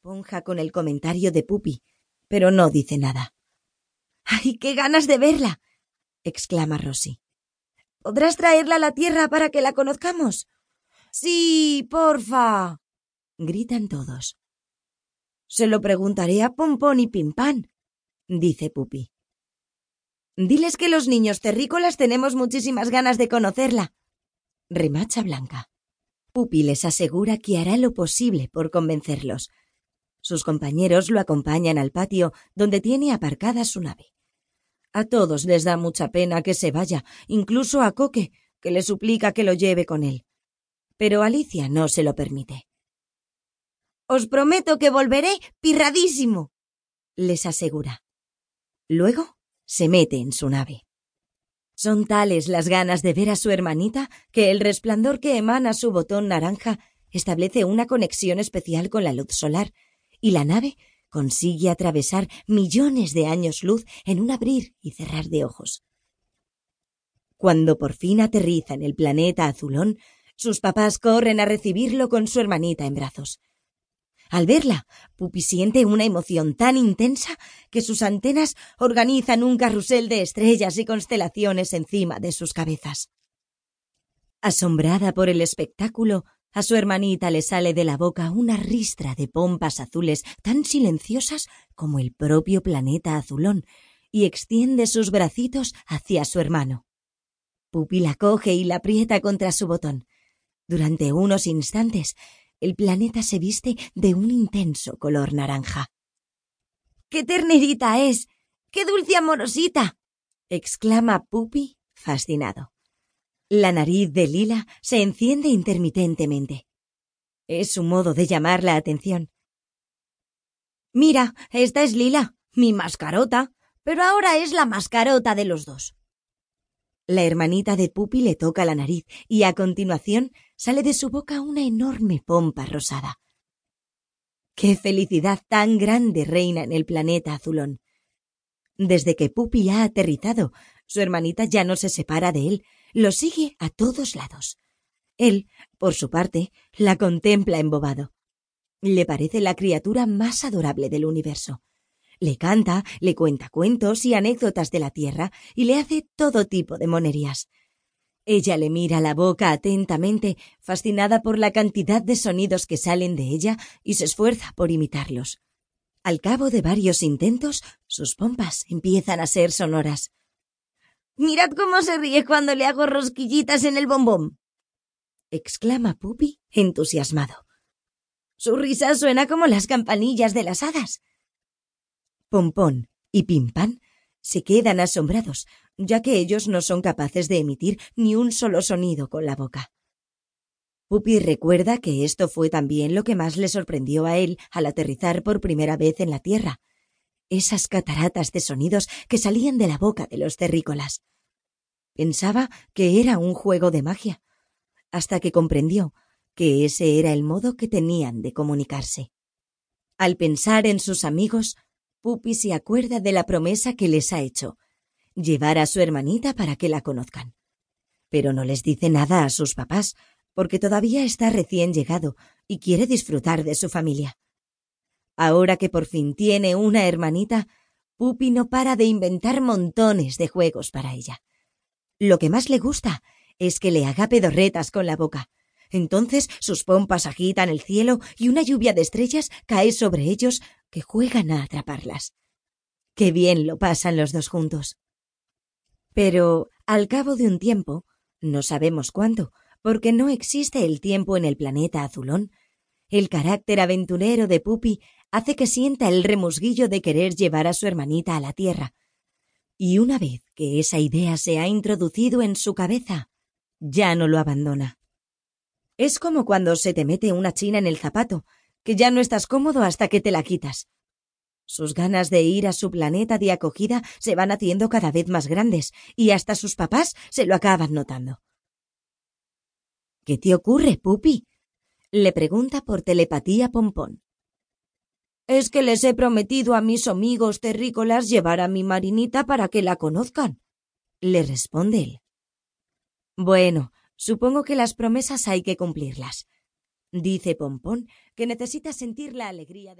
esponja con el comentario de Pupi, pero no dice nada. ¡Ay, qué ganas de verla! exclama Rosy. ¿Podrás traerla a la tierra para que la conozcamos? Sí, porfa. gritan todos. Se lo preguntaré a Pompón y Pimpán, dice Pupi. Diles que los niños terrícolas tenemos muchísimas ganas de conocerla, remacha Blanca. Pupi les asegura que hará lo posible por convencerlos. Sus compañeros lo acompañan al patio donde tiene aparcada su nave. A todos les da mucha pena que se vaya, incluso a Coque, que le suplica que lo lleve con él. Pero Alicia no se lo permite. Os prometo que volveré pirradísimo, les asegura. Luego se mete en su nave. Son tales las ganas de ver a su hermanita que el resplandor que emana su botón naranja establece una conexión especial con la luz solar, y la nave consigue atravesar millones de años luz en un abrir y cerrar de ojos. Cuando por fin aterriza en el planeta azulón, sus papás corren a recibirlo con su hermanita en brazos. Al verla, Pupi siente una emoción tan intensa que sus antenas organizan un carrusel de estrellas y constelaciones encima de sus cabezas. Asombrada por el espectáculo, a su hermanita le sale de la boca una ristra de pompas azules tan silenciosas como el propio planeta azulón y extiende sus bracitos hacia su hermano. Pupi la coge y la aprieta contra su botón. Durante unos instantes el planeta se viste de un intenso color naranja. ¡Qué ternerita es! ¡Qué dulce amorosita! exclama Pupi, fascinado. La nariz de Lila se enciende intermitentemente. Es su modo de llamar la atención. Mira, esta es Lila, mi mascarota, pero ahora es la mascarota de los dos. La hermanita de Pupi le toca la nariz y a continuación sale de su boca una enorme pompa rosada. ¡Qué felicidad tan grande reina en el planeta azulón! Desde que Pupi ha aterrizado, su hermanita ya no se separa de él, lo sigue a todos lados. Él, por su parte, la contempla embobado. Le parece la criatura más adorable del universo. Le canta, le cuenta cuentos y anécdotas de la tierra y le hace todo tipo de monerías. Ella le mira la boca atentamente, fascinada por la cantidad de sonidos que salen de ella y se esfuerza por imitarlos. Al cabo de varios intentos, sus pompas empiezan a ser sonoras. Mirad cómo se ríe cuando le hago rosquillitas en el bombón. exclama Pupi, entusiasmado. Su risa suena como las campanillas de las hadas. Pompón y Pimpán se quedan asombrados, ya que ellos no son capaces de emitir ni un solo sonido con la boca. Pupi recuerda que esto fue también lo que más le sorprendió a él al aterrizar por primera vez en la Tierra, esas cataratas de sonidos que salían de la boca de los terrícolas. Pensaba que era un juego de magia, hasta que comprendió que ese era el modo que tenían de comunicarse. Al pensar en sus amigos, Pupi se acuerda de la promesa que les ha hecho, llevar a su hermanita para que la conozcan. Pero no les dice nada a sus papás, porque todavía está recién llegado y quiere disfrutar de su familia. Ahora que por fin tiene una hermanita, Pupi no para de inventar montones de juegos para ella. Lo que más le gusta es que le haga pedorretas con la boca. Entonces sus pompas agitan el cielo y una lluvia de estrellas cae sobre ellos que juegan a atraparlas. Qué bien lo pasan los dos juntos. Pero, al cabo de un tiempo, no sabemos cuánto, porque no existe el tiempo en el planeta azulón, el carácter aventurero de Pupi hace que sienta el remusguillo de querer llevar a su hermanita a la Tierra. Y una vez que esa idea se ha introducido en su cabeza, ya no lo abandona. Es como cuando se te mete una china en el zapato que ya no estás cómodo hasta que te la quitas. Sus ganas de ir a su planeta de acogida se van haciendo cada vez más grandes y hasta sus papás se lo acaban notando. ¿Qué te ocurre, Pupi? le pregunta por telepatía Pompón. Es que les he prometido a mis amigos terrícolas llevar a mi marinita para que la conozcan, le responde él. Bueno, supongo que las promesas hay que cumplirlas dice Pompón, que necesita sentir la alegría de